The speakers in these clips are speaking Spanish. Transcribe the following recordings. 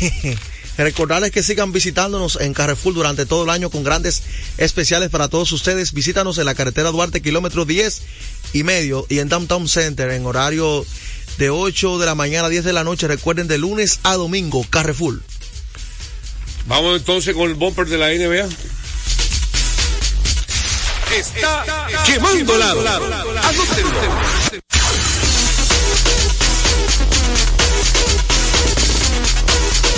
Recordarles que sigan visitándonos en Carrefour durante todo el año con grandes especiales para todos ustedes. Visítanos en la carretera Duarte, kilómetro 10 y medio, y en Downtown Center en horario de 8 de la mañana a 10 de la noche. Recuerden, de lunes a domingo, Carrefour. Vamos entonces con el bumper de la NBA. Está, quemando lado.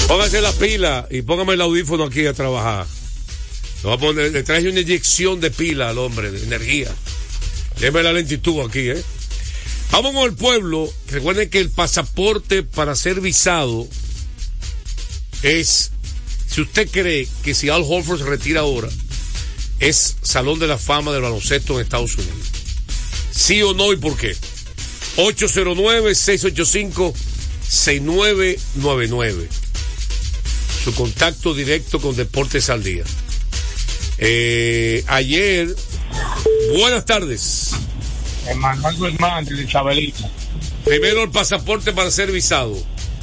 Póngase la pila y póngame el audífono aquí a trabajar. Le, traje una inyección de pila al hombre, de energía. Déjeme la lentitud aquí, ¿eh? Vamos con el pueblo. Recuerden que el pasaporte para ser visado es, si usted cree que si Al Holford se retira ahora, es Salón de la Fama del baloncesto en Estados Unidos. ¿Sí o no y por qué? 809-685-6999. Su contacto directo con Deportes al Día. Eh, ayer, buenas tardes. Emanuel Guzmán de Isabelita. Primero el pasaporte para ser visado.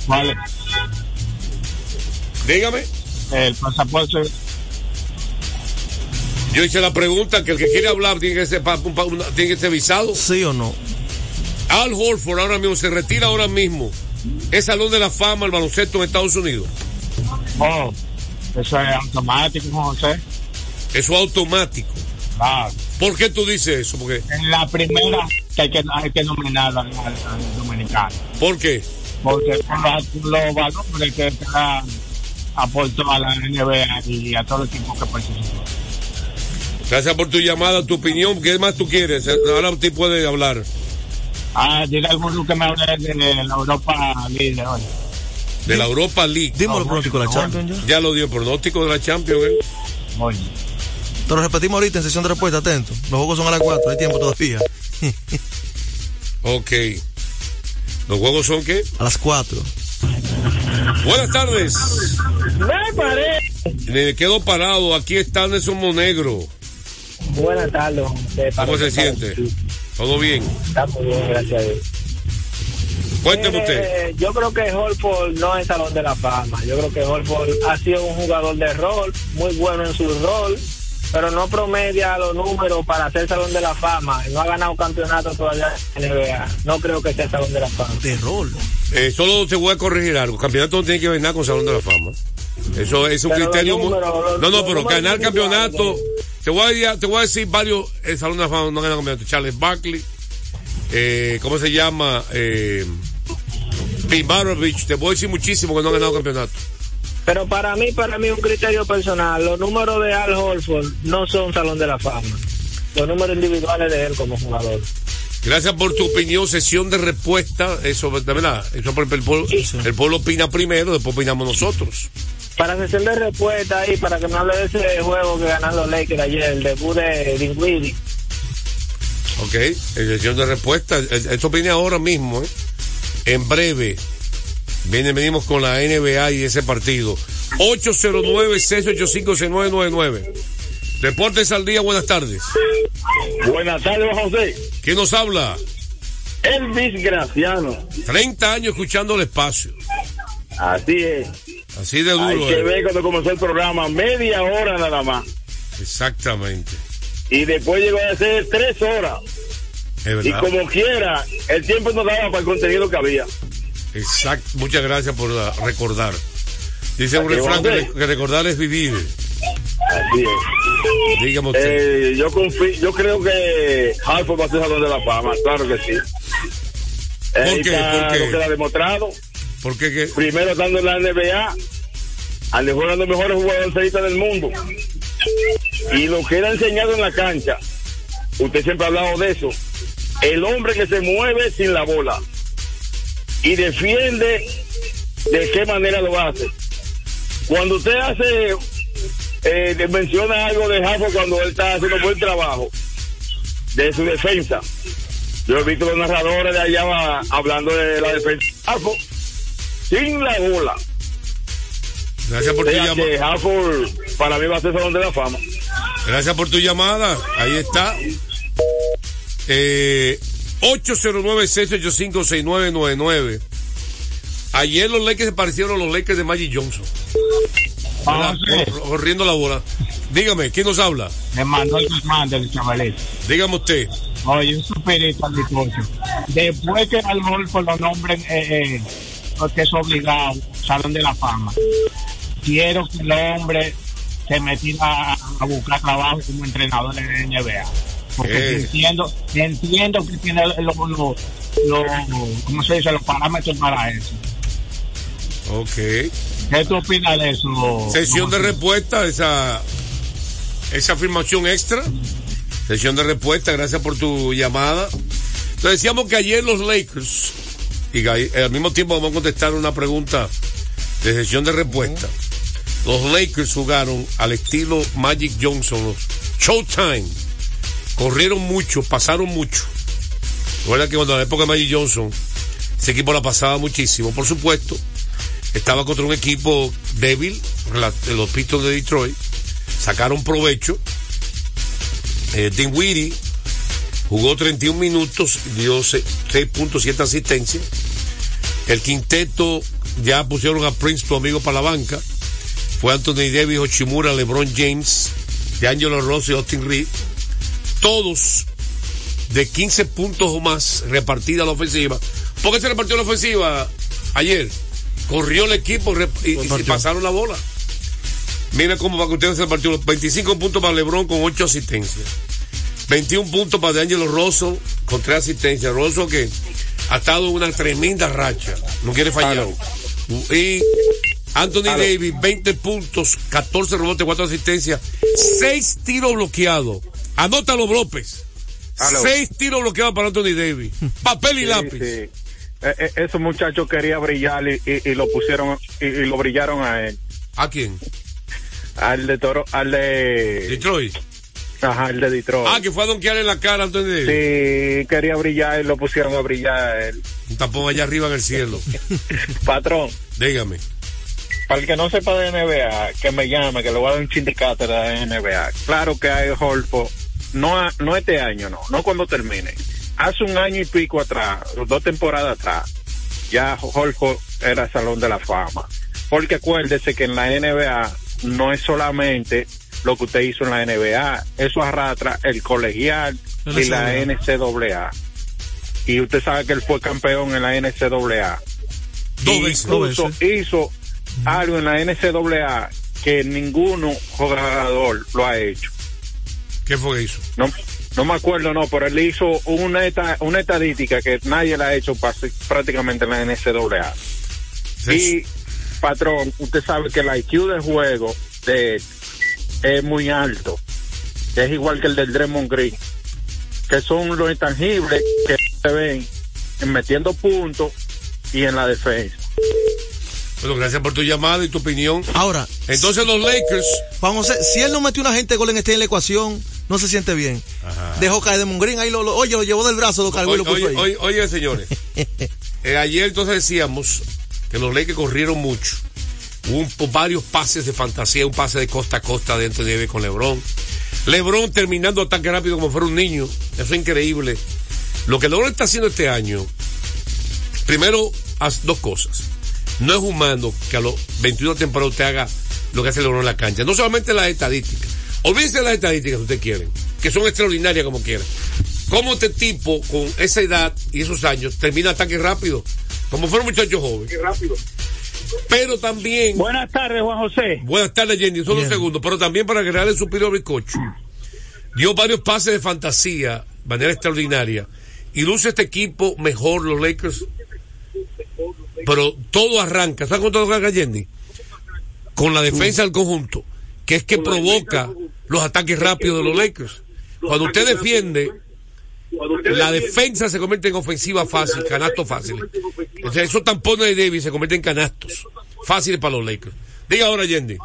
Vale. Dígame. El pasaporte. Yo hice la pregunta que el que quiere hablar que ser, tiene que ser visado. ¿Sí o no? Al Horford ahora mismo se retira ahora mismo. Es Salón de la Fama el baloncesto en Estados Unidos. Oh, eso es automático, José. Eso es automático. Claro. ¿Por qué tú dices eso? Porque, En la primera que hay que, hay que nominar al, al- al dominicano. ¿Por qué? Porque por los, valores que está aportó a la NBA y a todo el equipo que participó. Gracias por tu llamada, tu opinión. ¿Qué más tú quieres? Ahora usted puede hablar. Ah, dile alguno que me hable de la Europa League hoy. De la Europa League. Dimos los pronósticos de la Champions ya. Ya lo dio el pronóstico de la Champions. ¿eh? Oye. Te lo repetimos ahorita en sesión de respuesta, atento. Los juegos son a las 4, hay tiempo todavía. Ok. ¿Los juegos son qué? A las 4. Buenas tardes. Me parece. Me quedo parado. Aquí está Nelson Monegro. Buenas tardes. ¿Cómo se siente? ¿Todo bien? Está muy bien, gracias a Dios. Cuénteme Eh, usted. Yo creo que Holford no es Salón de la Fama. Yo creo que Holford ha sido un jugador de rol, muy bueno en su rol, pero no promedia los números para ser Salón de la Fama. No ha ganado campeonato todavía en NBA. No creo que sea Salón de la Fama. De rol. Eh, solo te voy a corregir algo. Campeonato no tiene que ver nada con Salón de la Fama. Eso es un Pero criterio muy... los- No, no, pero ganar campeonato... Te voy, a, decir- te voy a decir varios... El Salón de la Fama no gana campeonato. Charles Barkley. Eh, ¿Cómo se llama? Eh, Pimarovich. Te voy a decir muchísimo que no han ganado campeonato. Pero para mí, para mí un criterio personal, los números de Al Holford no son Salón de la Fama. Los números individuales de él como jugador. Gracias por tu opinión, sesión de respuesta. Eso, verdad, eso por el, pueblo, el pueblo opina primero, después opinamos nosotros. Para sesión de respuesta ahí, para que me hable de ese juego que ganaron los Lakers ayer, el debut de Dinwiddie. Ok, sesión de respuesta. Esto viene ahora mismo, ¿eh? En breve. Viene, venimos con la NBA y ese partido. 809-685-6999. Deportes al día, buenas tardes. Buenas tardes, José. ¿Quién nos habla? Elvis Graciano. 30 años escuchando el espacio. Así es. Así de duro. Hay que ver cuando comenzó el programa, media hora nada más. Exactamente. Y después llegó a ser tres horas. Y como quiera, el tiempo no daba para el contenido que había. Exacto. Muchas gracias por ah, recordar. Dice un refrán que, recordar es vivir. Así es. Dígame usted. Eh, yo confío, yo creo que Hartford va a ser salón de la fama, claro que sí. ¿Por Eh, qué? está ¿Por qué? Lo que ha demostrado. ¿Por qué? qué? Primero estando en la NBA, al mejor los mejores jugadores del mundo. Y lo que él ha enseñado en la cancha, usted siempre ha hablado de eso, el hombre que se mueve sin la bola y defiende de qué manera lo hace. Cuando usted hace, eh, menciona algo de Jafo cuando él está haciendo buen trabajo de su defensa. Yo he visto los narradores de allá va- hablando de la defensa de Jafo sin la bola. Gracias por tu O sea llamada. Hafford para mí va a ser Salón de la Fama. Gracias por tu llamada. Ahí está. Eh, 809-685-6999. Ayer los Lakers se parecieron a los Lakers de Magic Johnson. Cor- Corriendo la bola. Dígame, ¿quién nos habla? me mandó el Guzmán del chavalito. Dígame usted. Oye, un superito al. Después que al golfo lo nombren, eh, eh, porque es obligado, Salón de la Fama. Quiero que el hombre se metiera a, a buscar trabajo como entrenador en la NBA. Porque entiendo, entiendo que tiene los, los, los, ¿cómo se dice? los parámetros para eso. Ok. ¿Qué tú opinas de eso? Sesión de respuesta, esa, esa afirmación extra. Sesión de respuesta, gracias por tu llamada. Entonces decíamos que ayer los Lakers, y al mismo tiempo vamos a contestar una pregunta de sesión de respuesta. Los Lakers jugaron al estilo Magic Johnson, los Showtime. Corrieron mucho, pasaron mucho. Recuerda que cuando en la época de Magic Johnson, ese equipo la pasaba muchísimo. Por supuesto, estaba contra un equipo débil, los Pistons de Detroit. Sacaron provecho. Eh, Dinwiddie jugó 31 minutos, dio 6.7 asistencias. El quinteto ya pusieron a Prince, tu amigo, para la banca. Fue Anthony Davis, Ochimura, LeBron James, DeAngelo Ross y Austin Reed. Todos de 15 puntos o más repartida la ofensiva. ¿Por qué se repartió la ofensiva ayer? Corrió el equipo y, y pasaron la bola. Mira cómo para que ustedes se repartió. 25 puntos para LeBron con 8 asistencias. 21 puntos para DeAngelo Rosso con 3 asistencias. Rosso que ha estado en una tremenda racha. No quiere fallar. Y Anthony Davis, 20 puntos, 14 rebotes, 4 asistencias, 6 tiros bloqueados. Anótalo, López. Aló. 6 tiros bloqueados para Anthony Davis. Papel y Sí, lápiz. sí. Eh, eh, esos muchachos querían brillar y, y- y lo pusieron y, y lo brillaron a él. ¿A quién? Al de Toro, al de, Detroit. ajá, el de Detroit. Ah, que fue a donkear en la cara Anthony Davis. Sí, quería brillar y lo pusieron a brillar a él. Un tapón allá arriba en el cielo. Patrón, Dígame. para el que no sepa de NBA, que me llame, que le voy a dar un chin de cátedra de NBA. Claro que hay Holfo, no, no este año, no, no cuando termine. Hace un año y pico atrás, dos temporadas atrás, ya Holfo era Salón de la Fama. Porque acuérdese que en la NBA no es solamente lo que usted hizo en la NBA, eso arrastra el colegial y la NCAA. Y usted sabe que él fue campeón en la NCAA. Dos Y veces. Incluso Dos hizo algo en la NCAA que ninguno jugador lo ha hecho. ¿Qué fue que hizo? No, no me acuerdo, no, pero él hizo una, eta- una estadística que nadie la ha hecho prácticamente en la NCAA. Y, patrón, usted sabe que el IQ del juego de él es muy alto. Es igual que el del Draymond Green. Que son los intangibles que se ven en metiendo puntos y en la defensa. Bueno, gracias por tu llamada y tu opinión. Ahora, Entonces los Lakers, vamos a ver, si él no metió una gente de Golden State en la ecuación, no se siente bien. Dejó caer de Green, ahí lo, lo- oye, lo llevó del brazo, lo cargó y oye, lo puso oye, ahí. oye, oye, señores, eh, ayer entonces decíamos que los Lakers corrieron mucho. Hubo varios pases de fantasía, un pase de costa a costa dentro de Davis con LeBron. LeBron terminando tan rápido como fuera un niño. Eso es increíble. Lo que LeBron está haciendo este año, primero, haz dos cosas. No es humano que a los 21 temporadas usted haga lo que hace LeBron en la cancha. No solamente las estadísticas. Olvídense de las estadísticas si usted quiere, que son extraordinarias como quiera. ¿Cómo este tipo, con esa edad y esos años, termina ataque rápido? Como fuera un muchacho joven. Pero también, Buenas tardes, Juan José. buenas tardes, Jenny, solo un segundo, pero también para agregar el superior bizcocho. Dio varios pases de fantasía, de manera extraordinaria. Y luce este equipo mejor, los Lakers. Pero todo arranca. ¿Sabes cuánto arranca, Jenny? Con la defensa del conjunto, que es que provoca los ataques rápidos de los Lakers. Cuando usted defiende, la defensa se convierte en ofensiva fácil, canastos fáciles. Entonces, esos tampones de Davis se convierten en canastos fáciles para los Lakers. Diga ahora, Yendi.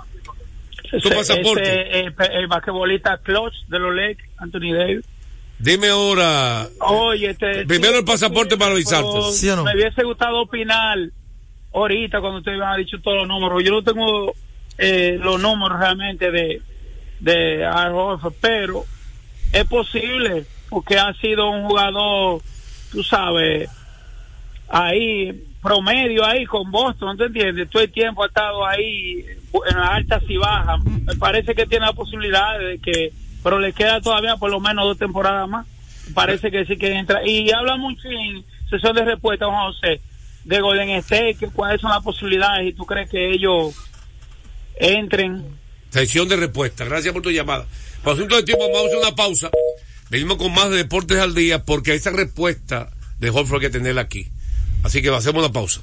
Tu pasaporte. Ese, eh, pe- el basquetbolista clutch de los Lakers, Anthony Davis. Dime ahora. Oye, este, Primero el pasaporte para avisarte. ¿Sí o no? Me hubiese gustado opinar ahorita cuando ustedes me han dicho todos los números. Yo no tengo eh, los números realmente de, de Horford, pero es posible porque ha sido un jugador, tú sabes, ahí promedio ahí con Boston, ¿te entiendes? Todo el tiempo ha estado ahí en las altas y bajas. Me parece que tiene la posibilidad de que, pero le queda todavía por lo menos dos temporadas más. Parece que sí que entra. Y habla mucho en sesión de respuesta, Juan José, de Golden State, que cuáles son las posibilidades y tú crees que ellos entren. Sesión de respuesta. Gracias por tu llamada. Por asunto de tiempo, vamos a hacer una pausa. Venimos con más de Deportes al Día porque esa respuesta de Holford hay que tenerla aquí. Así que hacemos una pausa.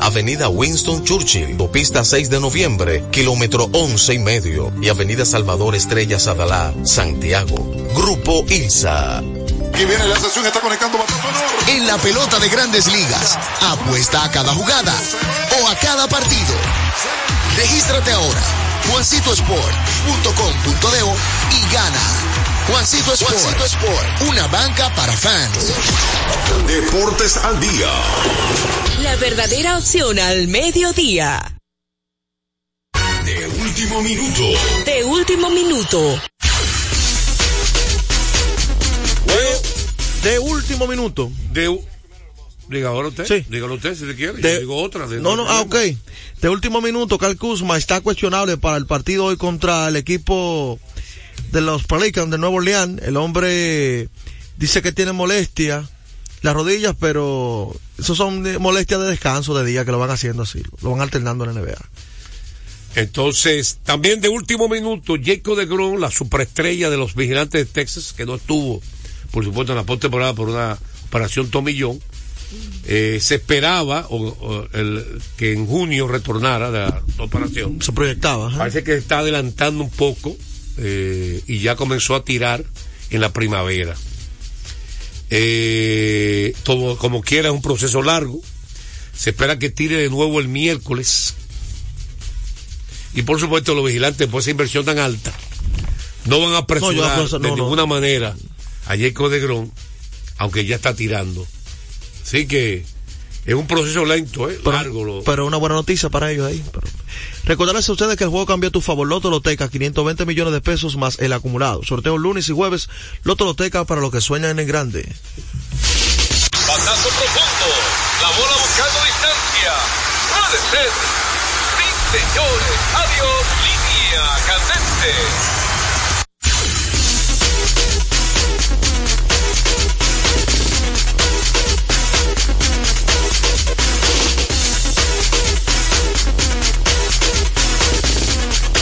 Avenida Winston Churchill, Pista 6 de noviembre, kilómetro 11 y medio, y Avenida Salvador Estrella Sadalá, Santiago. Grupo ILSA. Y viene la sesión, está conectando En la pelota de grandes ligas, apuesta a cada jugada o a cada partido. Regístrate ahora, juancitosport.com.de y gana. Juancito Sport, Juancito Sport, una banca para fans. Deportes al día. La verdadera opción al mediodía. De último minuto. De último minuto. De último minuto. De, diga ahora usted. Sí. Dígalo usted si te quiere. De- Yo digo otra. de- No, no, ah, ok. De último minuto, Cal Kuzma está cuestionable para el partido hoy contra el equipo de los Pelicans de Nuevo Orleans. El hombre dice que tiene molestia las rodillas, pero eso son molestias de descanso de día que lo van haciendo así, lo van alternando en la NBA. Entonces, también de último minuto, Jacob de Gron, la superestrella de los vigilantes de Texas, que no estuvo, por supuesto, en la postemporada por una operación tomillón, eh, se esperaba o- o el- que en junio retornara de la operación. Se proyectaba. Parece que está adelantando un poco eh, y ya comenzó a tirar en la primavera. Eh, todo, como quiera, es un proceso largo. Se espera que tire de nuevo el miércoles. Y por supuesto, los vigilantes, por esa inversión tan alta, no van a No, no, no, de no. ninguna manera a Jacob de Gron, aunque ya está tirando. Así que es un proceso lento, ¿eh? largo. Lo, Pero una buena noticia para ellos ahí. Pero- Recordarles a ustedes que el juego cambió a tu favor. Loto Loteca, 520 millones de pesos más el acumulado. Sorteo lunes y jueves. Loto Loteca para los que sueñan en grande. Ser. Sí, señores. Adiós. Línea.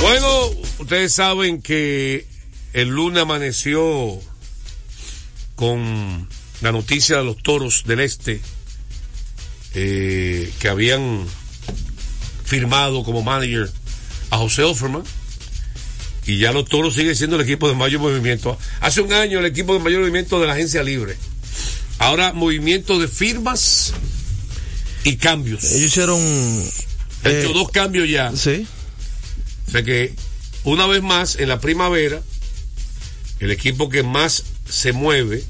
Bueno, ustedes saben que el lunes amaneció con la noticia de los toros del este eh, que habían firmado como manager a José Offerman y ya los toros siguen siendo el equipo de mayor movimiento. Hace un año el equipo de mayor movimiento de la agencia libre. Ahora movimiento de firmas y cambios. Ellos hicieron. Hecho eh, dos cambios ya. Sí. Sea que, una vez más, en la primavera, el equipo que más se mueve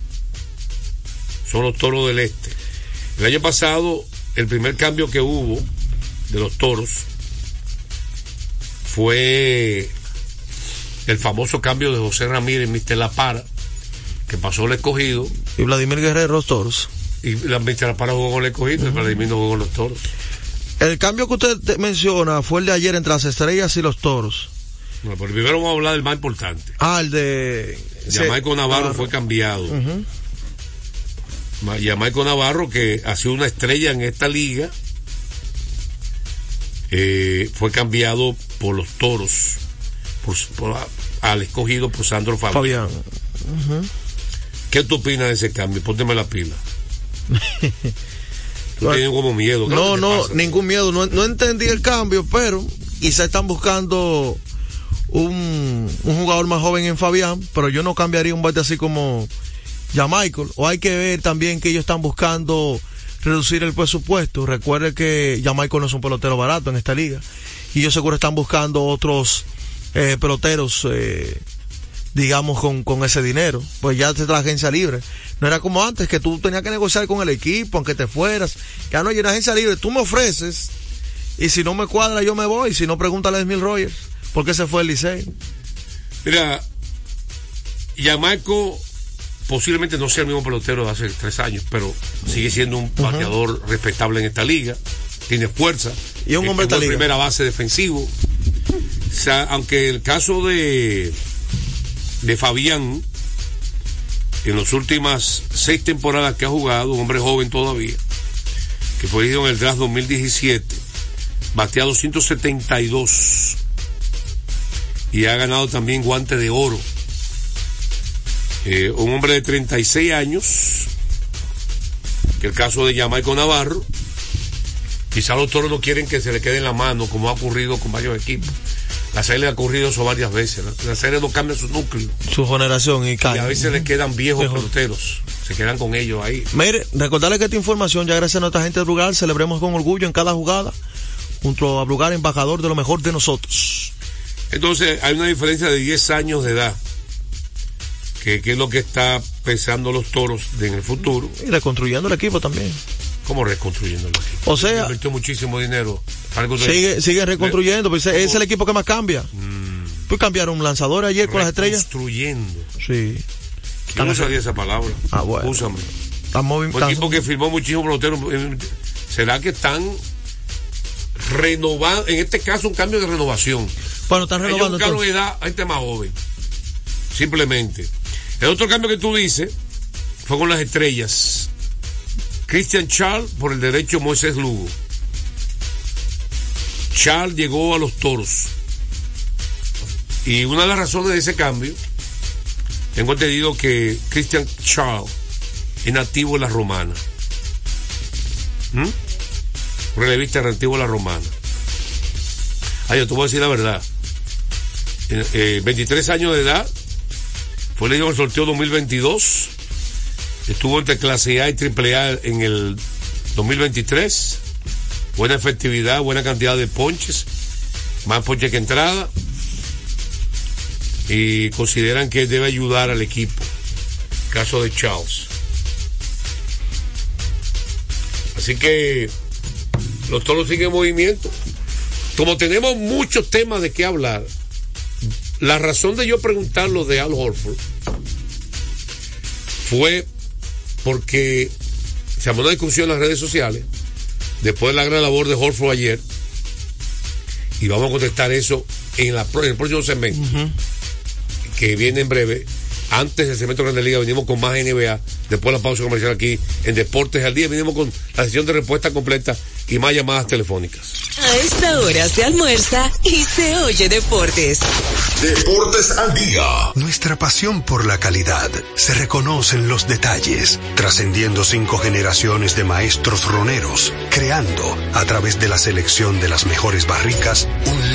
son los toros del este. El año pasado, el primer cambio que hubo de los toros fue el famoso cambio de José Ramírez, Mr. La Para, que pasó el escogido, Y Vladimir Guerrero, los toros. y la Mr. La Para jugó con el escogido, y Vladimir no jugó con los toros. El cambio que usted te- menciona fue el de ayer entre las estrellas y los toros. Bueno, pero primero vamos a hablar del más importante. Ah, el de. Jamaico sí, Navarro fue cambiado. Ujú. Ma- Jamaico Navarro, que ha sido una estrella en esta liga, eh, fue cambiado por los toros, por, por- al escogido por Sandro Fabián. ¿Qué tú opinas de ese cambio? Pónteme la pila. Tú tienes como miedo. ¿qué es lo No, no, pasa? ningún miedo. No, no entendí el cambio, pero quizá están buscando un, un jugador más joven en Fabián, pero yo no cambiaría un bate así como Michael O hay que ver también que ellos están buscando reducir el presupuesto. Recuerde que Jamaica no es un pelotero barato en esta liga. Y ellos seguro están buscando otros eh, peloteros, eh, digamos, con, con ese dinero. Pues ya está la agencia libre. No era como antes, que tú tenías que negociar con el equipo, aunque te fueras. Ya no hay una agencia libre. Tú me ofreces, y si no me cuadra, yo me voy. Si no, pregúntale a Emil Rogers. ¿Por qué se fue el Licey? Mira, Yamaco posiblemente no sea el mismo pelotero de hace tres años, pero sigue siendo un bateador respetable en esta liga. Tiene fuerza. Y es un hombre de primera base defensivo. O sea, aunque el caso de, de Fabián, en las últimas seis temporadas que ha jugado, un hombre joven todavía, que fue elegido en el draft 2017, bateado 172 y ha ganado también guante de oro. Eh, un hombre de 36 años, que el caso de Jamaico Navarro, quizá los toros no quieren que se le quede en la mano, como ha ocurrido con varios equipos. La serie ha ocurrido eso varias veces. La, la serie no cambia su núcleo. Su generación y Y cae. a veces le quedan viejos Viejos. peloteros. Se quedan con ellos ahí. Mire, recordarle que esta información, ya gracias a nuestra gente de Brugal, celebremos con orgullo en cada jugada, junto a Brugal, embajador de lo mejor de nosotros. Entonces, hay una diferencia de 10 años de edad, que, que es lo que está pensando los toros en el futuro. Y reconstruyendo el equipo también. ¿Cómo reconstruyendo el equipo? O sea- Invirtió muchísimo dinero. Sigue, sigue reconstruyendo, pues es el equipo que más cambia. Mm. Pues cambiaron un lanzador ayer con las estrellas. Construyendo. Sí. Yo no sabía esa palabra. Ah, bueno. Úsame. Estamos Un equipo que firmó muchísimos peloteros. ¿Será que están renovando? En este caso, un cambio de renovación. Bueno, están Ellos renovando buscaron entonces. edad a gente más joven. Simplemente. El otro cambio que tú dices fue con las estrellas. Christian Charles por el derecho Moisés Lugo. Charles llegó a los toros. Y una de las razones de ese cambio, tengo entendido que Christian Charles es nativo de la romana. ¿Mm? Relevista nativo de la romana. Ay, yo te voy a decir la verdad. Eh, eh, 23 años de edad, fue elegido en el sorteo 2022, estuvo entre clase A y triple A en el 2023, buena efectividad, buena cantidad de ponches, más ponches que entrada, y consideran que debe ayudar al equipo. Caso de Charles. Así que los toros siguen en movimiento. Como tenemos muchos temas de qué hablar, la razón de yo preguntar lo de Al Horford fue porque se armó una discusión en las redes sociales después de la gran labor de Horford ayer y vamos a contestar eso en, la, pro- en el próximo segmento que viene en breve. Antes del segmento de Grande Liga venimos con más NBA después de la pausa comercial aquí en Deportes al Día venimos con la sesión de respuesta completa y más llamadas telefónicas A esta hora se almuerza y se oye deportes. Deportes al día. Nuestra pasión por la calidad se reconoce en los detalles, trascendiendo cinco generaciones de maestros roneros, creando, a través de la selección de las mejores barricas, un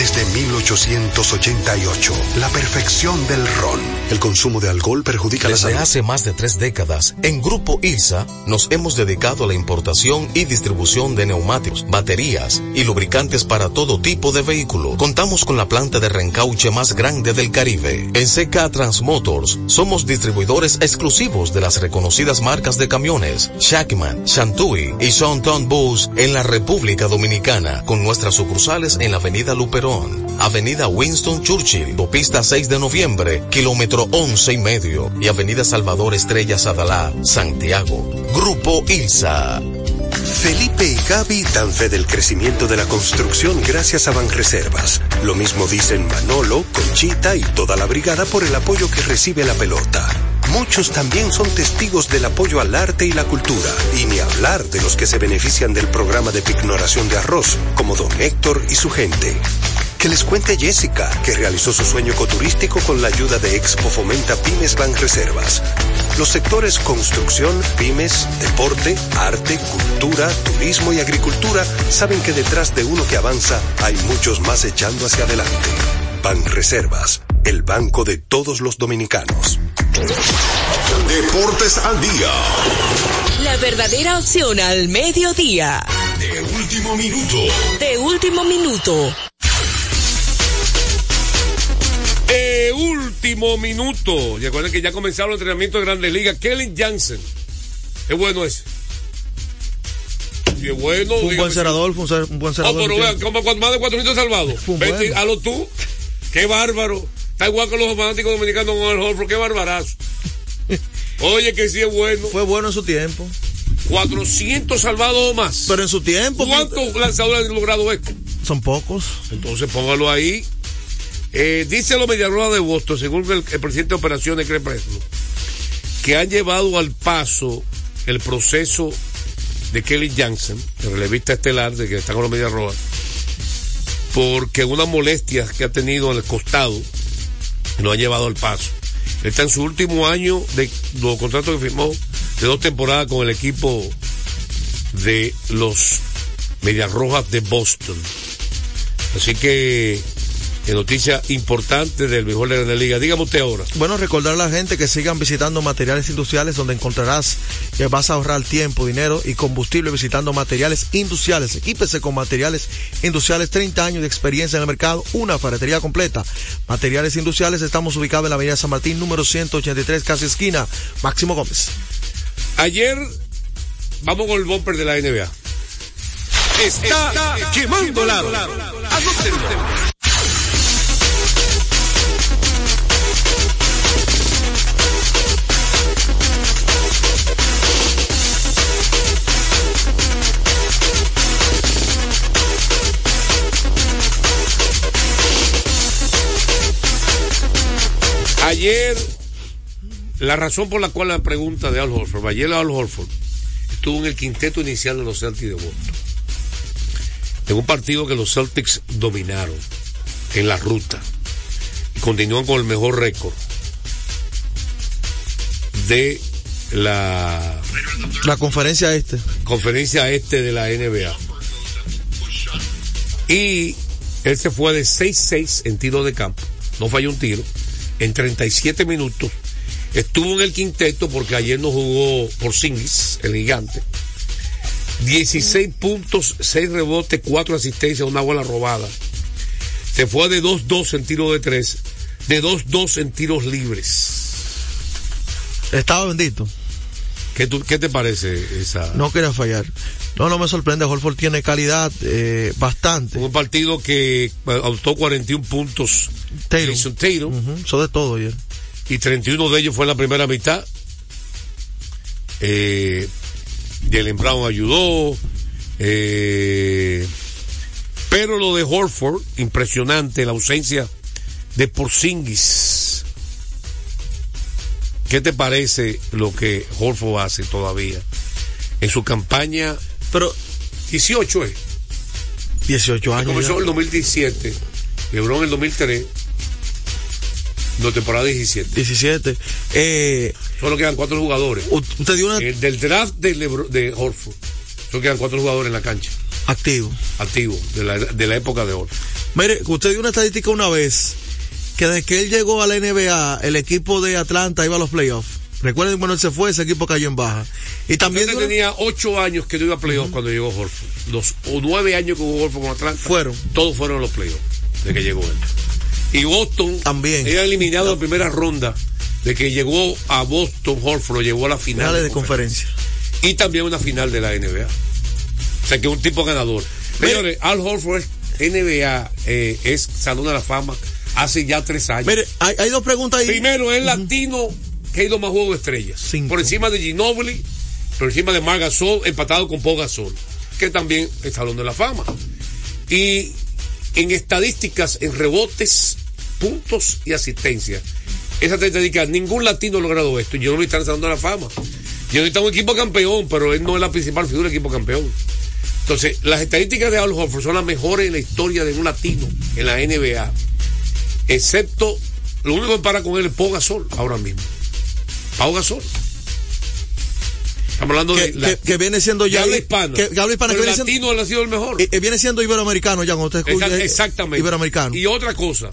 desde 1888, la perfección del ron. El consumo de alcohol perjudica la Desde salud. hace más de tres décadas, en Grupo ILSA nos hemos dedicado a la importación y distribución de neumáticos, baterías y lubricantes para todo tipo de vehículo. Contamos con la planta de reencauche más grande del Caribe. En CK Transmotors somos distribuidores exclusivos de las reconocidas marcas de camiones Shackman, Shantui y Shonton Bus en la República Dominicana, con nuestras sucursales en la Avenida Luperón, Avenida Winston Churchill, Pista 6 de noviembre, kilómetro 11 y medio, y Avenida Salvador Estrella Sadalá, Santiago. Grupo ILSA. Felipe y Gaby dan fe del crecimiento de la construcción gracias a Banreservas. Lo mismo dicen Manolo, Conchita y toda la brigada por el apoyo que recibe la pelota. Muchos también son testigos del apoyo al arte y la cultura, y ni hablar de los que se benefician del programa de pignoración de arroz, como don Héctor y su gente. Que les cuente Jessica, que realizó su sueño ecoturístico con la ayuda de Expo Fomenta Pymes Ban Reservas. Los sectores construcción, pymes, deporte, arte, cultura, turismo y agricultura saben que detrás de uno que avanza hay muchos más echando hacia adelante. Ban Reservas, el banco de todos los dominicanos. Deportes al día. La verdadera opción al mediodía. De último minuto. De último minuto. De último minuto. Y acuerden que ya comenzaron los entrenamientos de Grandes Ligas. Kellen Jansen. Es bueno ese. Es bueno. Fue un buen fue un, cer- un buen Oh, pero vean, como más de 400 salvados. Vete. Halo tú. Qué bárbaro. Está igual que los fanáticos dominicanos con el Horford. Qué barbarazo. Oye, que sí es bueno. Fue bueno en su tiempo. 400 salvados o más. Pero en su tiempo. ¿Cuántos lanzadores han logrado esto? Son pocos. Entonces póngalo ahí. Eh, dice los Mediarrojas de Boston, según el, presidente de operaciones, Craig que han llevado al paso el proceso de Kelly Jansen, el relevista estelar de que está con los Mediarrojas, porque unas molestias que ha tenido en el costado lo han llevado al paso. Está en su último año de los contratos que firmó de dos temporadas con el equipo de los Medias Rojas de Boston. Así que, en noticia importante del mejor de la liga. Dígame usted ahora. Bueno, recordar a la gente que sigan visitando materiales industriales donde encontrarás que vas a ahorrar tiempo, dinero y combustible visitando materiales industriales. Equípese con materiales industriales, 30 años de experiencia en el mercado, una ferretería completa. Materiales industriales, estamos ubicados en la avenida San Martín, número 183, casi esquina. Máximo Gómez. Ayer, vamos con el bumper de la NBA. Está, quemando lado. Anótenlo. Ayer, la razón por la cual la pregunta de Al Horford, ayer Al Horford estuvo en el quinteto inicial de los Celtics de Boston. En un partido que los Celtics dominaron en la ruta y continúan con el mejor récord de la La conferencia este. conferencia este de la NBA. Y él se fue de 6-6 en tiro de campo. No falló un tiro. En 37 minutos. Estuvo en el quinteto porque ayer no jugó por Singis, el gigante. 16 puntos, 6 rebotes, 4 asistencias, una bola robada. Se fue de 2-2 en tiro de 3, de 2-2 en tiros libres. Estaba bendito. ¿Qué, tú- qué te parece esa? No quería fallar. No, no me sorprende. Holford tiene calidad eh, bastante. Un partido que adoptó 41 puntos Tatum. Jason Tatum Ujú, Eso de todo ayer. y 31 de ellos fue en la primera mitad. Eh, Jalen Brown ayudó. eh, pero lo de Horford, impresionante, la ausencia de Porzingis. ¿Qué te parece lo que Horford hace todavía? En su campaña. Pero 18 es. 18 años. Comenzó ya. en el 2017. LeBron en el 2003. No, temporada 17. 17. Eh, Solo quedan cuatro jugadores. usted dio una Eh, del draft de, Lebron- de Horford. Solo quedan cuatro jugadores en la cancha. activo. Activos. De la, de la época de Horford. Mire, usted dio una estadística una vez que desde que él llegó a la NBA, el equipo de Atlanta iba a los playoffs. Recuerden cuando él se fue, ese equipo cayó en baja. Y también Atlanta tenía ocho años que no iba a playoffs cuando llegó Horford. Los o nueve años que jugó Horford con Atlanta. Fueron. Todos fueron los playoffs. De que llegó él. Y Boston. También. Era eliminado en primera ronda. De que llegó a Boston, Horford lo llevó a la final. finales de conferencia. y también una final de la NBA. O sea que es un tipo ganador. Señores, Al Horford NBA, eh, es Salón de la Fama hace ya tres años. Mire, hay, hay dos preguntas ahí. Primero, es latino que ha ido más juegos de estrellas. Por encima de Ginobili, por encima de Mar Gasol, empatado con Pau Gasol, que también es Salón de la Fama. Y en estadísticas, en rebotes, puntos y asistencia. Esa estadística, ningún latino ha logrado esto. Yo no lo está en el Salón de la Fama. Yo está un equipo campeón, pero él no es la principal figura del equipo campeón. Entonces, las estadísticas de Al Horford son las mejores en la historia de un latino en la NBA. Excepto, lo único que para con él es Pau Gasol ahora mismo. Pau Gasol. Estamos hablando que, de la- que- que viene siendo ya. habla hispana. Que, que habla hispana, Pero que el viene siendo, latino él ha sido el mejor. eh, eh, viene siendo iberoamericano ya, cuando usted escucha, eh, exactamente. Iberoamericano. Y otra cosa.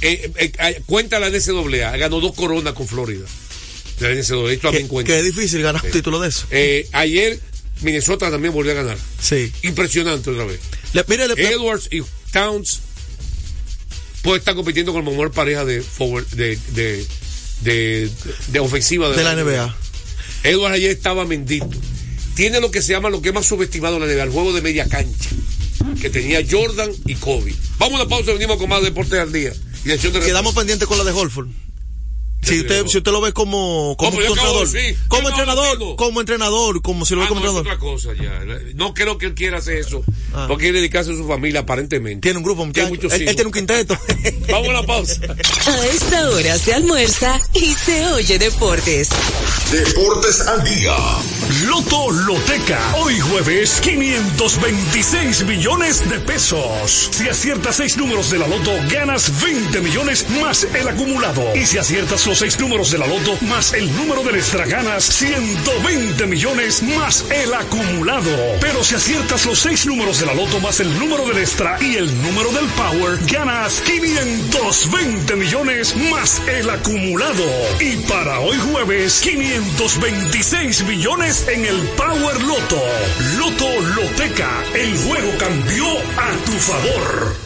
Eh, eh, eh, cuenta la NCAA, ganó dos coronas con Florida. De la NCAA, esto también que, cuenta. que es difícil ganar un título de eso. Ayer Minnesota también volvió a ganar. Sí. Impresionante otra vez. Le- mire, le- Edwards y Towns puede estar compitiendo con la mejor pareja de forward, de, de, de, de ofensiva de la NBA. Edwards ayer estaba bendito. Tiene lo que se llama lo que es más subestimado en la NBA, el juego de media cancha. Que tenía Jordan y Kobe. Vamos a una pausa, venimos con más deportes al día. Y de Quedamos pendientes con la de Holford. Si usted, si usted lo ve como, como entrenador, como entrenador, como entrenador, como si lo ve Ah, como no, es entrenador. otra cosa ya. No creo que él quiera hacer eso. Ah. Porque quiere dedicarse a su familia, aparentemente. Tiene un grupo, Tiene muchos Él, tiene un quinteto. Vamos a la pausa. A esta hora se almuerza y se oye deportes. Deportes al día. Loto Loteca. Hoy jueves, 526 millones de pesos. Si aciertas seis números de la Loto, ganas 20 millones más el acumulado. Y si aciertas los seis números de la Loto más el número del extra, ganas 120 millones más el acumulado. Pero si aciertas los seis números de la Loto más el número del extra y el número del Power, ganas 520 millones más el acumulado. Y para hoy jueves, 526 millones en el Power Loto. Loto Loteca, el juego cambió a tu favor.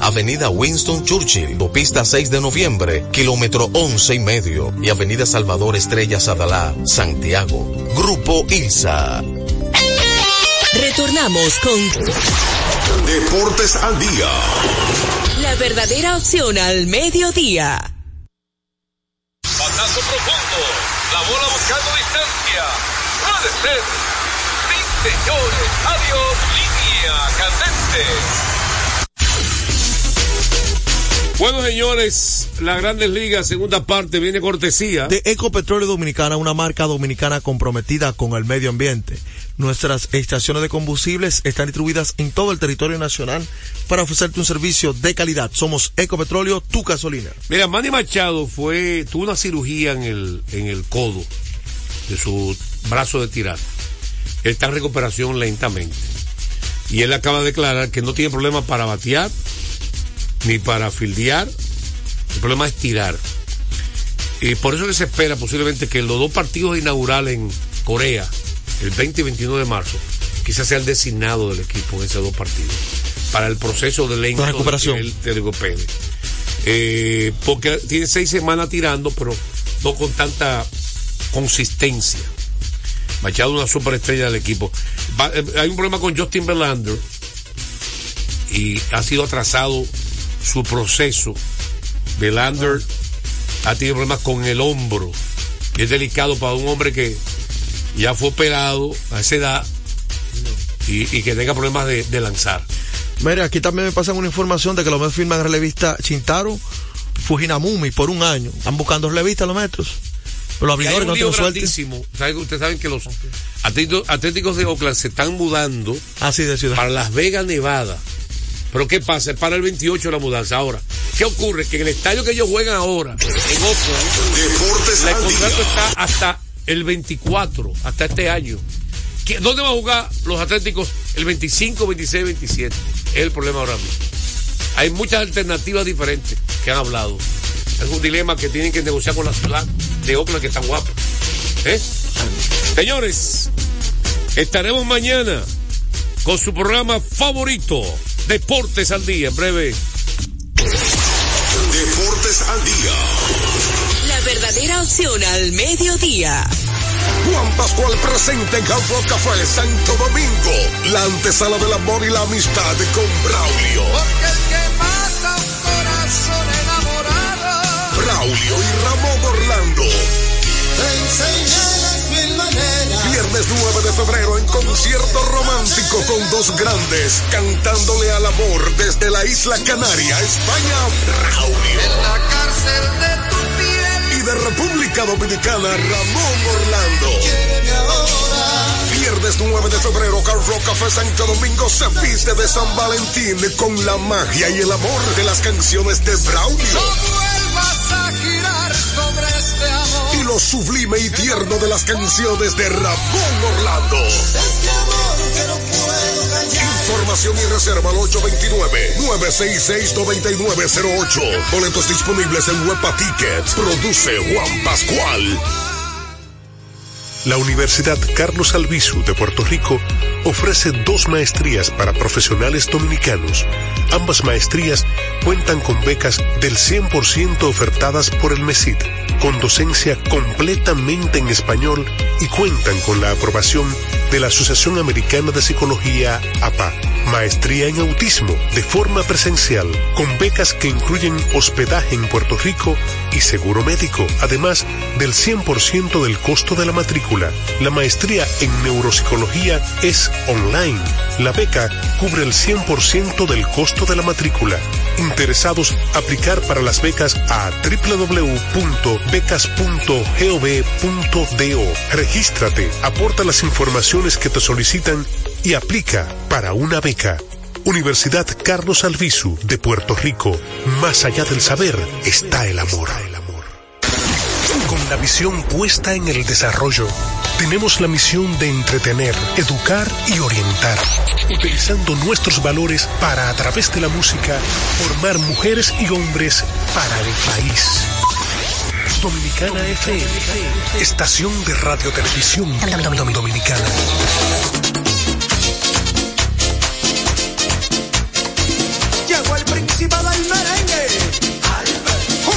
Avenida Winston Churchill, Autopista 6 de Noviembre, kilómetro 11 y medio, y Avenida Salvador Estrella Sadalá, Santiago. Grupo ILSA. Retornamos con Deportes al día. la verdadera opción al mediodía. Batazo profundo. La bola buscando distancia. Puede ser. Sí, señores. Adiós. Línea candente. Bueno, señores, la Grandes Ligas, segunda parte, viene cortesía. De Ecopetróleo Dominicana, una marca dominicana comprometida con el medio ambiente. Nuestras estaciones de combustibles están distribuidas en todo el territorio nacional para ofrecerte un servicio de calidad. Somos Ecopetróleo, tu gasolina. Mira, Manny Machado fue, tuvo una cirugía en el, en el codo de su brazo de tirar. Él está en recuperación lentamente. Y él acaba de declarar que no tiene problema para batear ni para fildear. El problema es tirar. Y por eso que se espera posiblemente que los dos partidos inaugurales en Corea, el 20 y 21 de marzo, quizás sea el designado del equipo en esos dos partidos. Para el proceso de lento La recuperación. de te recupere. Eh, porque tiene seis semanas tirando, pero no con tanta consistencia. Machado una superestrella del equipo. Va- eh, hay un problema con Justin Verlander y ha sido atrasado su proceso. Verlander ha tenido problemas con el hombro, que es delicado para un hombre que ya fue operado a esa edad y, y que tenga problemas de, de lanzar. Mira, aquí también me pasan una información de que los Mets firman relevista Chintaro Fujinamumi por un año. Están buscando relevistas los metros. Pero los abridores no tienen suerte. grandísimo. ¿Saben- Ustedes saben que los atléticos, atléticos de Oakland se están mudando Así de ciudad. para Las Vegas, Nevada. Pero ¿qué pasa? Es para el 28 la mudanza. Ahora, ¿qué ocurre? Que en el estadio que ellos juegan ahora, en Oakland, Deportes el contrato está hasta el 24, hasta este año. ¿Qué- ¿Dónde van a jugar los Atléticos el 25, 26, 27? Es el problema ahora mismo. Hay muchas alternativas diferentes que han hablado. Es un dilema que tienen que negociar con la ciudad de Oakland, que están guapa. ¿Eh? Señores, estaremos mañana con su programa favorito, Deportes al Día, en breve. Deportes al día. La verdadera opción al mediodía. Juan Pascual presente en of Café Santo Domingo. La antesala del amor y la amistad con Braulio. Porque el que mata un Braulio y Ramón Orlando. Viernes 9 de febrero en concierto romántico con dos grandes cantándole al amor desde la isla Canaria, España, Braulio. En la cárcel de tu piel. Y de República Dominicana, Ramón Orlando. Viernes 9 de febrero, Car Rock Café Santo Domingo se viste de San Valentín con la magia y el amor de las canciones de Braulio. No vuelvas a girar. Y lo sublime y tierno de las canciones de Ramón Orlando. Este amor que no puedo callar. Información y reserva al 829-966-9908. Boletos disponibles en Huepa Tickets. Produce Juan Pascual. La Universidad Carlos Albizu de Puerto Rico ofrece dos maestrías para profesionales dominicanos. Ambas maestrías cuentan con becas del 100% ofertadas por el MESID, con docencia completamente en español y cuentan con la aprobación de la Asociación Americana de Psicología APA. Maestría en autismo de forma presencial, con becas que incluyen hospedaje en Puerto Rico y seguro médico, además del 100% del costo de la matrícula. La maestría en neuropsicología es online. La beca cubre el 100% del costo de la matrícula. Interesados, aplicar para las becas a www.becas.gov.do. Regístrate, aporta las informaciones que te solicitan y aplica para una beca. Universidad Carlos Albizu de Puerto Rico. Más allá del saber está el amor. Con la visión puesta en el desarrollo, tenemos la misión de entretener, educar y orientar, utilizando nuestros valores para, a través de la música, formar mujeres y hombres para el país. Dominicana FM, estación de radio televisión dominicana. Llegó el príncipe del merengue. Ju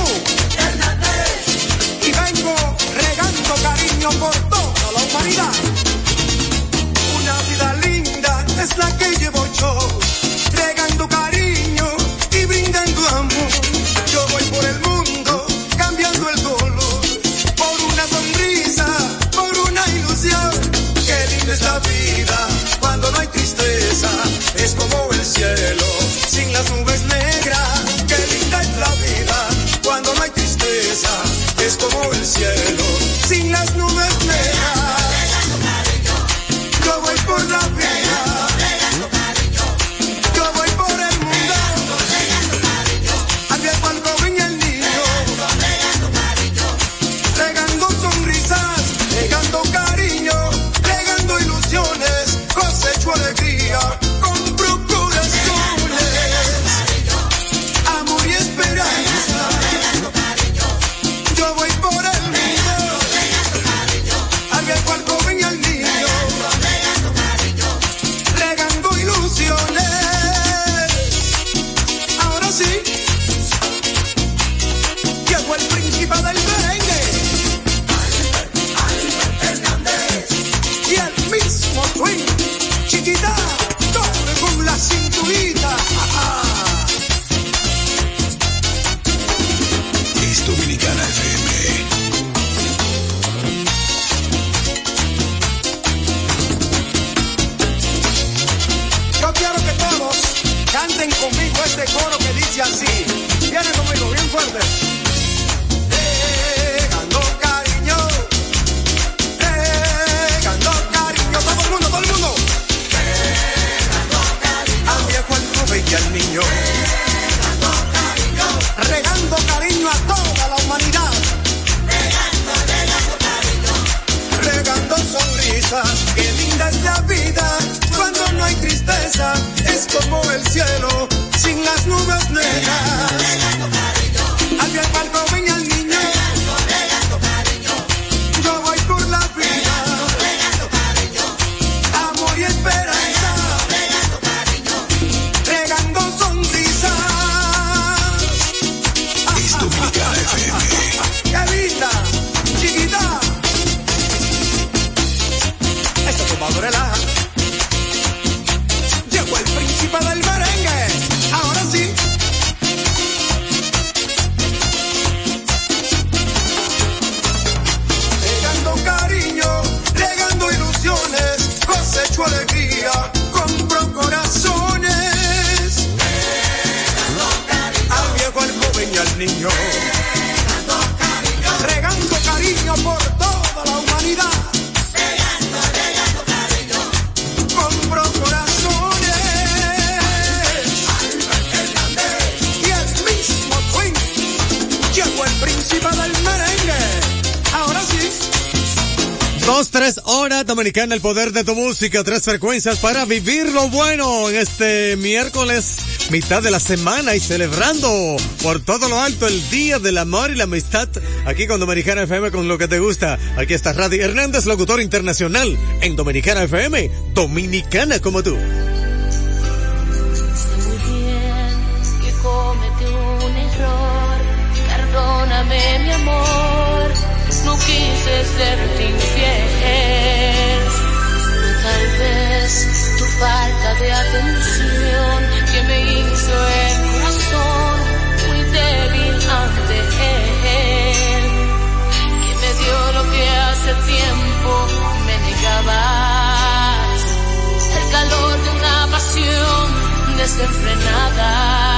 Hernández. Y vengo regando cariño por toda Una vida linda es la que llevo yo. Regando cariño y brindando amor. Yo voy por el mundo cambiando el color. Por una sonrisa, por una ilusión. Qué linda es la vida cuando no hay tristeza. Es como el cielo sin las nubes negras. Qué linda es la vida cuando no hay tristeza. Es como el cielo sin las nubes Dominicana, el poder de tu música, tres frecuencias para vivir lo bueno en este miércoles, mitad de la semana y celebrando por todo lo alto el Día del Amor y la Amistad, aquí con Dominicana FM con lo que te gusta. Aquí está Radi Hernández, locutor internacional en Dominicana FM, dominicana como tú. Muy bien que un error. Perdóname, mi amor. No quise serte falta de atención que me hizo el corazón muy débil ante él. Que me dio lo que hace tiempo me negabas el calor de una pasión desenfrenada.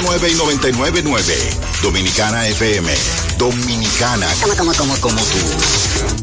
101.9 y 99.9. Dominicana FM. Dominicana. Como, como, como, como tú.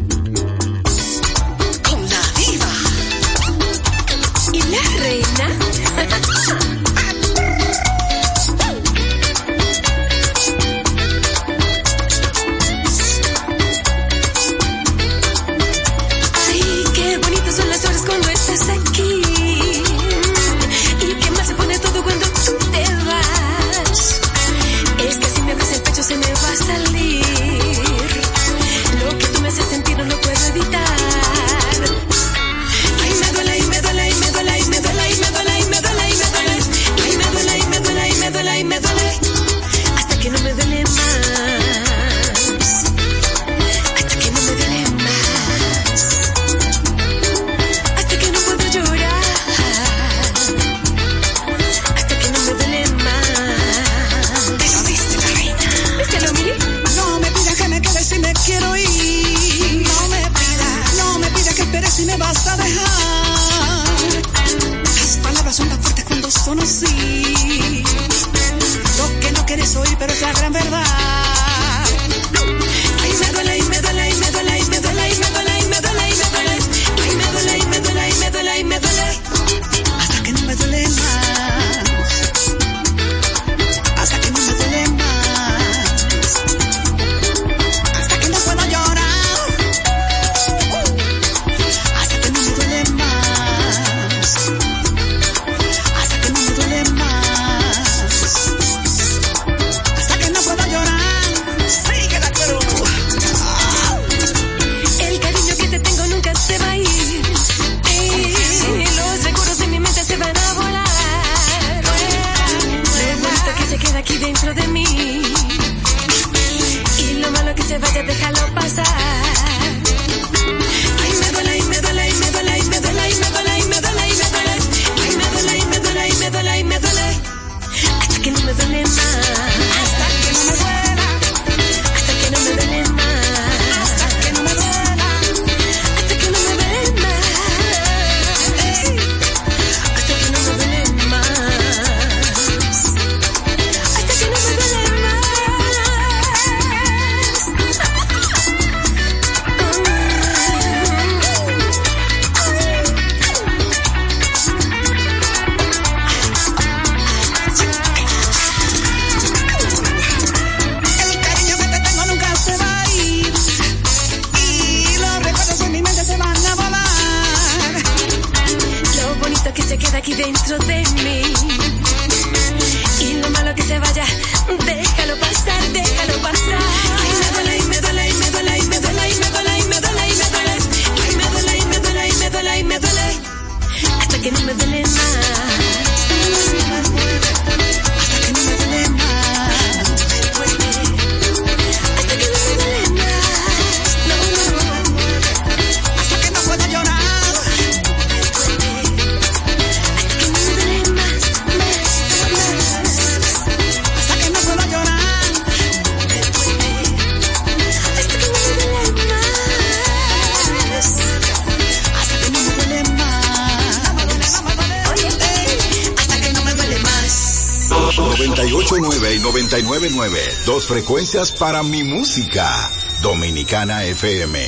mi música. Dominicana FM,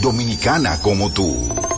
dominicana como tú.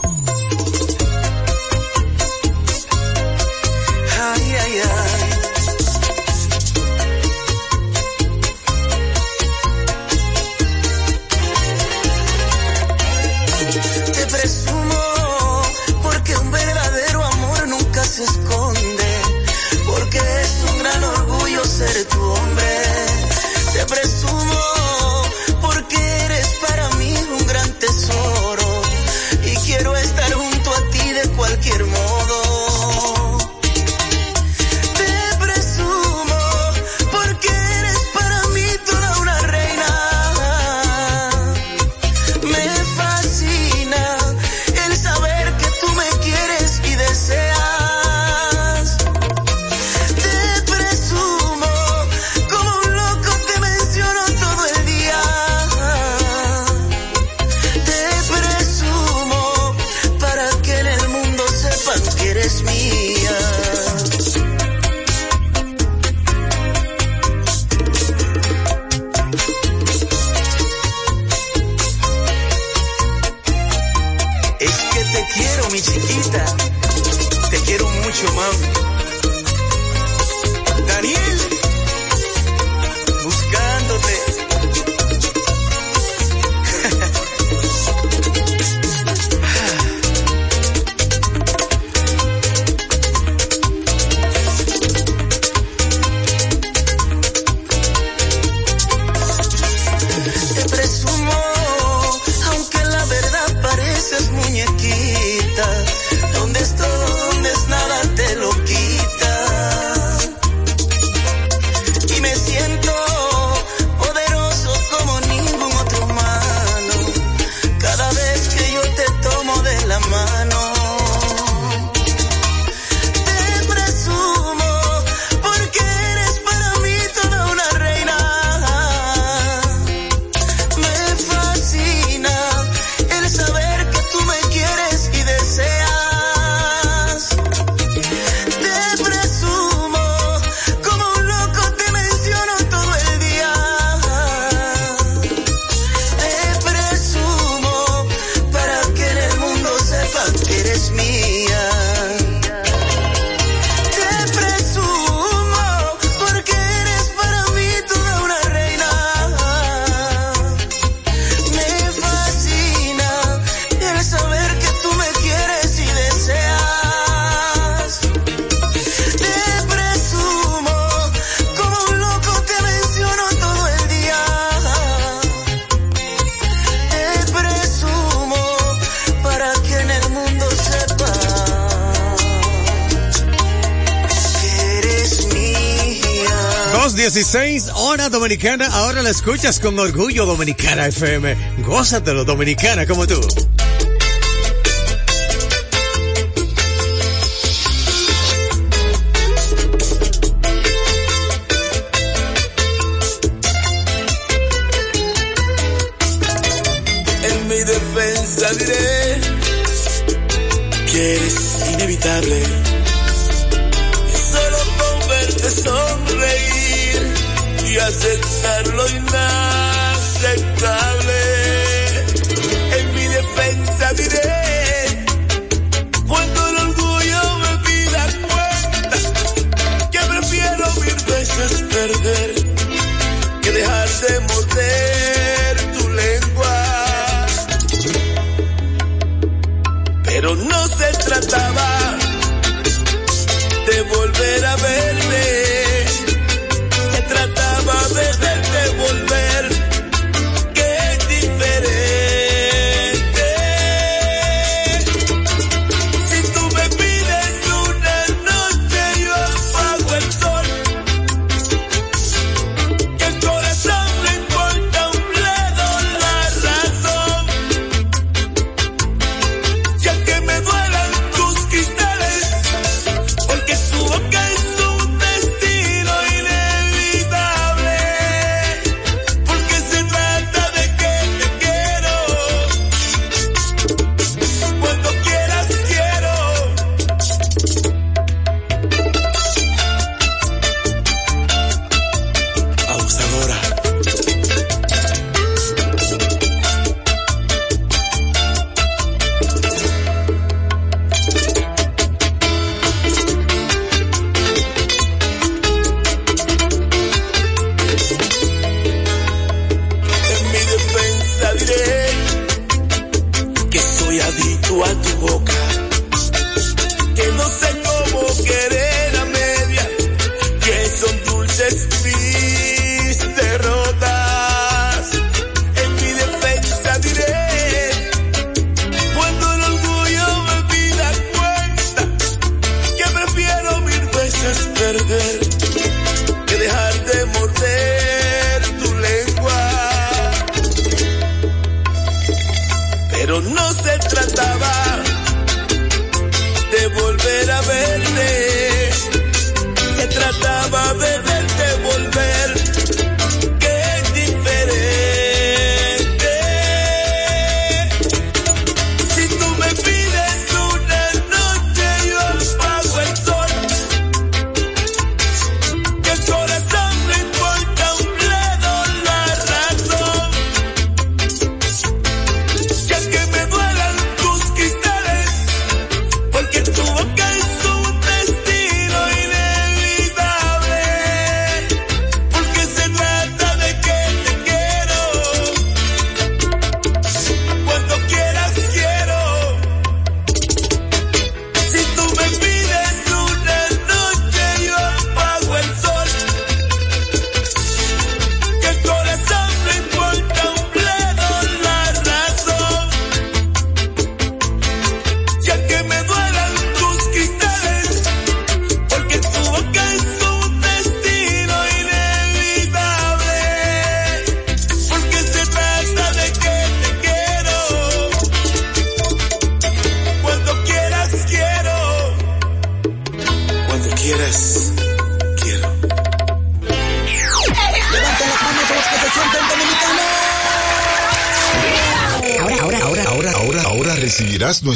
dominicana, ahora la escuchas con orgullo dominicana FM. Gózatelo, dominicana como tú.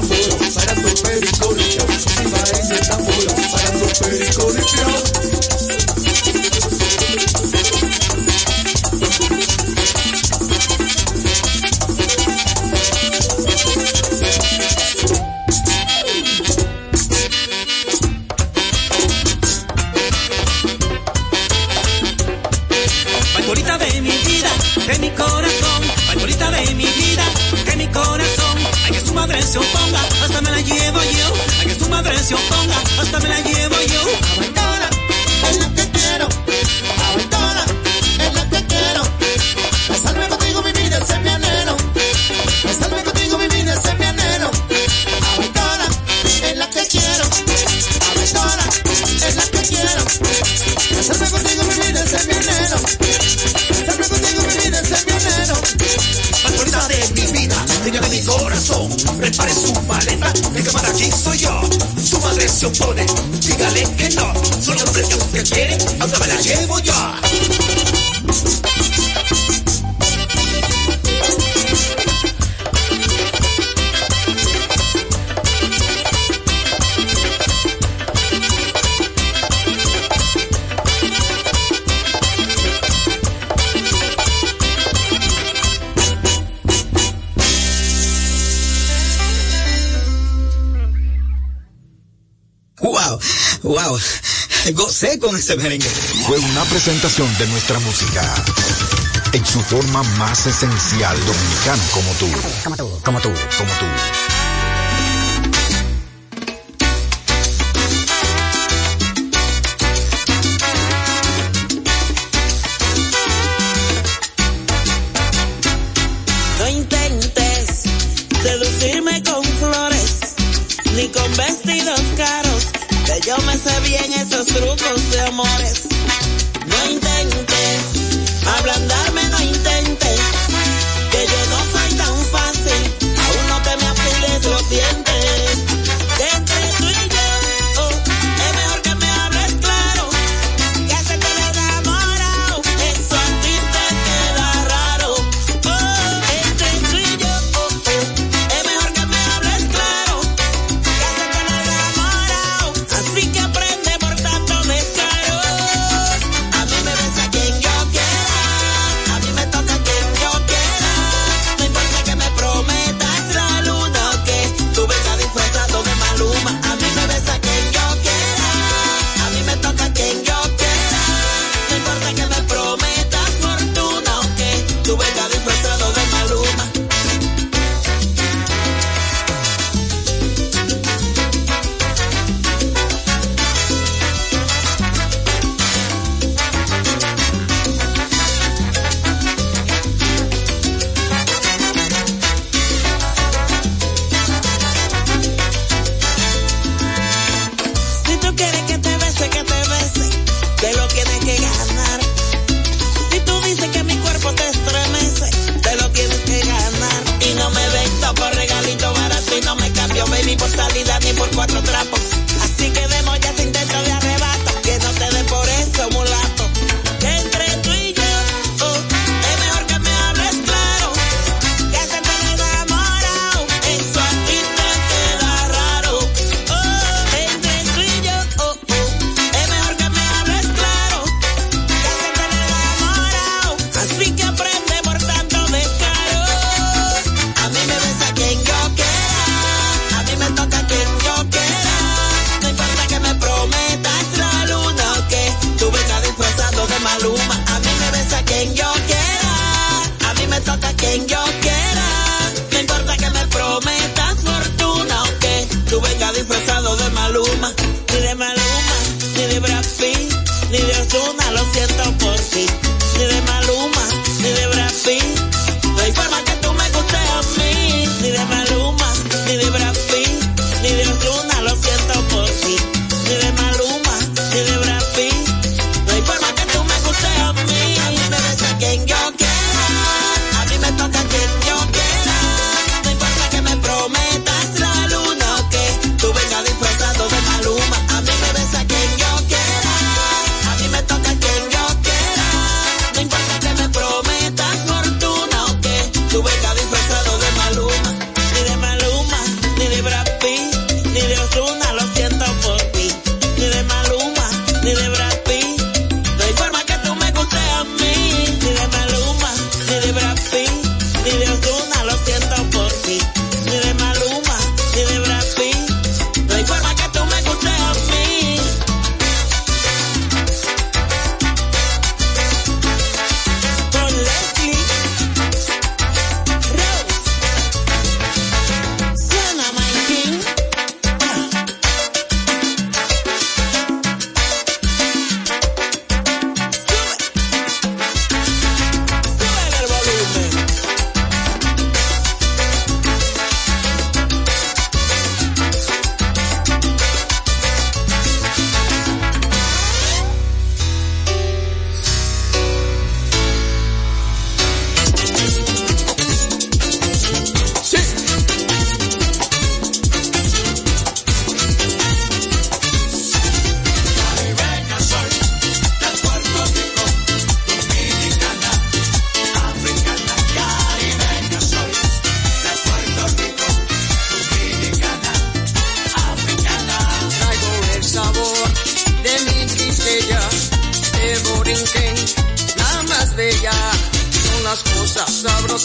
I'm Fue una presentación de nuestra música. En su forma más esencial, dominicano como tú. Como tú, como tú, como tú. No intentes seducirme con flores, ni con vestidos caros yo me sé bien esos trucos de amores. No intentes ablandarme, no intentes que yo no soy tan fácil. Aún no te me afiles los dientes.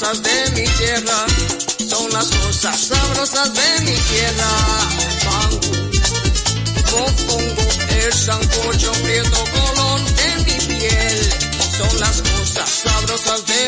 Sabrosas de mi tierra. Son las cosas sabrosas de mi tierra. Mango, mofongo, el sancocho prieto color de mi piel. Son las cosas sabrosas de